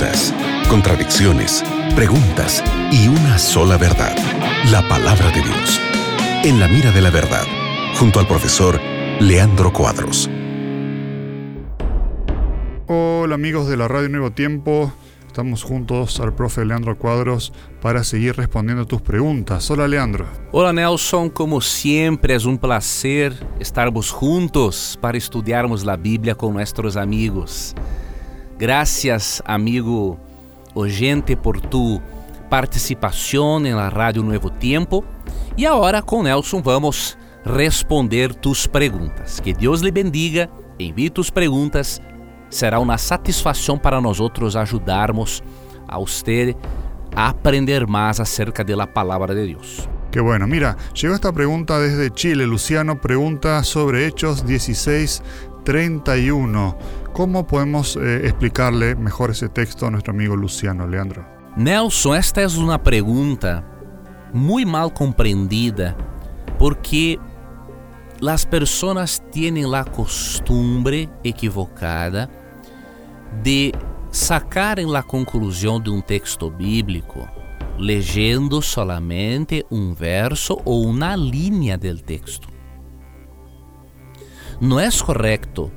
dudas, contradicciones, preguntas y una sola verdad, la palabra de Dios. En la mira de la verdad, junto al profesor Leandro Cuadros. Hola amigos de la Radio Nuevo Tiempo, estamos juntos al profe Leandro Cuadros para seguir respondiendo tus preguntas. Hola Leandro. Hola Nelson, como sempre é um prazer estarmos juntos para estudarmos a Bíblia com nossos amigos. Gracias amigo oyente por tu participação na Rádio Nuevo Tempo. E agora com Nelson vamos responder tus perguntas. Que Deus lhe bendiga, envie tus perguntas será uma satisfação para nós outros ajudarmos a você a aprender mais acerca da palavra de Deus. Qué bueno. Mira, llegó esta pregunta desde Chile. Luciano pregunta sobre Hechos 16, 31. ¿Cómo podemos eh, explicarle mejor ese texto a nuestro amigo Luciano, Leandro? Nelson, esta é uma pergunta muito mal compreendida porque as pessoas têm a costumbre equivocada de sacarem la conclusão de um texto bíblico leyendo solamente um verso ou uma linha del texto. Não é correto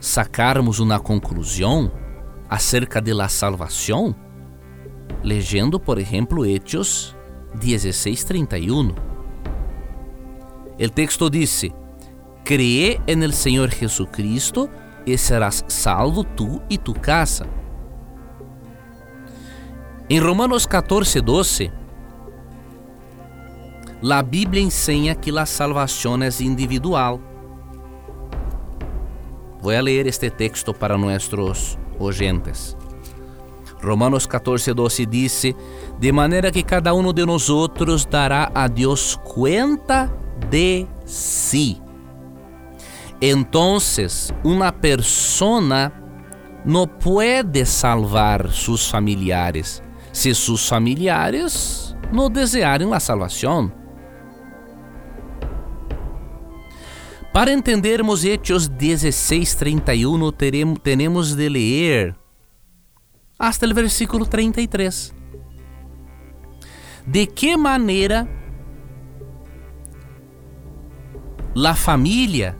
sacarmos uma conclusão acerca de la salvação leyendo, por exemplo, Hechos 16:31. O texto disse: Cree en el Senhor Jesucristo e serás salvo tu e tu casa. Em Romanos 14, 12, a Bíblia ensina que a salvação é individual. Vou ler este texto para nossos oyentes. Romanos 14, 12 diz: De maneira que cada um de nós outros dará a Deus conta de si. Entonces, una persona no puede salvar sus familiares si sus familiares no desearen la salvación. Para entendermos Hechos 16:31, teremos de ler hasta o versículo 33. De que maneira la família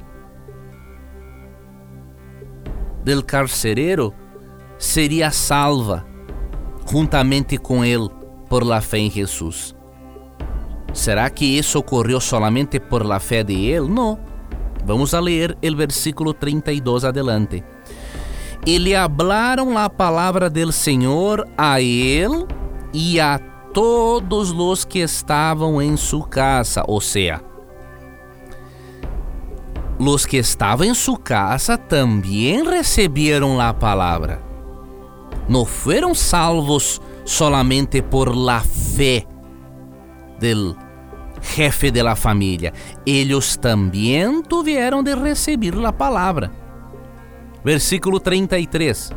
del carcereiro seria salva juntamente com ele por la fé em Jesus. Será que isso ocorreu solamente por la fé de ele? Não. Vamos a ler o versículo 32 adelante. E lhe hablaram a palavra del Senhor a ele e a todos os que estavam em sua casa, ou seja, los que estavam em sua casa também receberam a palavra. Não foram salvos solamente por la fé del jefe de la família. Eles também tiveram de receber a palavra. Versículo 33.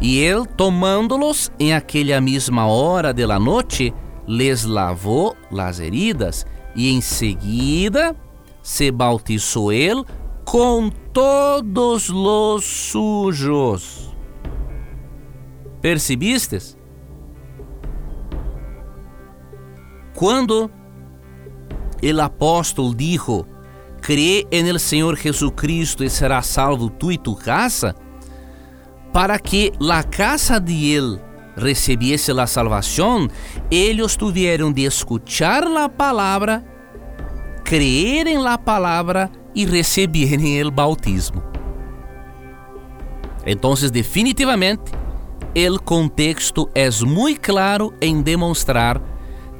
E ele, tomando-los em aquela mesma hora de la noite, les lavou las heridas e em seguida se bautizou ele com todos os sujos. Percebistes? Quando o apóstolo dijo, crê en el Senhor Jesucristo e será salvo tu e tu casa, para que la casa de ele recibiese la salvação, eles tiveram de escuchar la palavra creer en la palabra y recibir el bautismo. Entonces, definitivamente, el contexto es muy claro en demostrar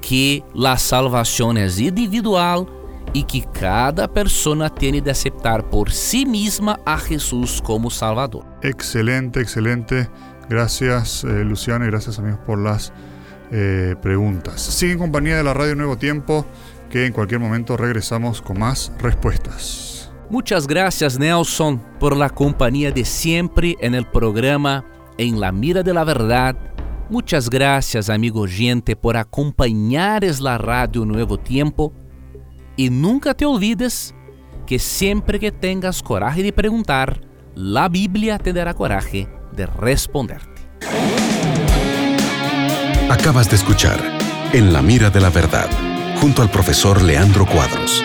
que la salvación es individual y que cada persona tiene de aceptar por sí misma a Jesús como Salvador. Excelente, excelente. Gracias, eh, Luciano, y gracias, amigos, por las eh, preguntas. Sigue en compañía de la Radio Nuevo Tiempo que en cualquier momento regresamos con más respuestas. Muchas gracias Nelson por la compañía de siempre en el programa En la Mira de la Verdad. Muchas gracias amigo oyente por acompañar la radio Nuevo Tiempo. Y nunca te olvides que siempre que tengas coraje de preguntar, la Biblia te dará coraje de responderte. Acabas de escuchar En la mira de la verdad, junto al profesor Leandro Cuadros.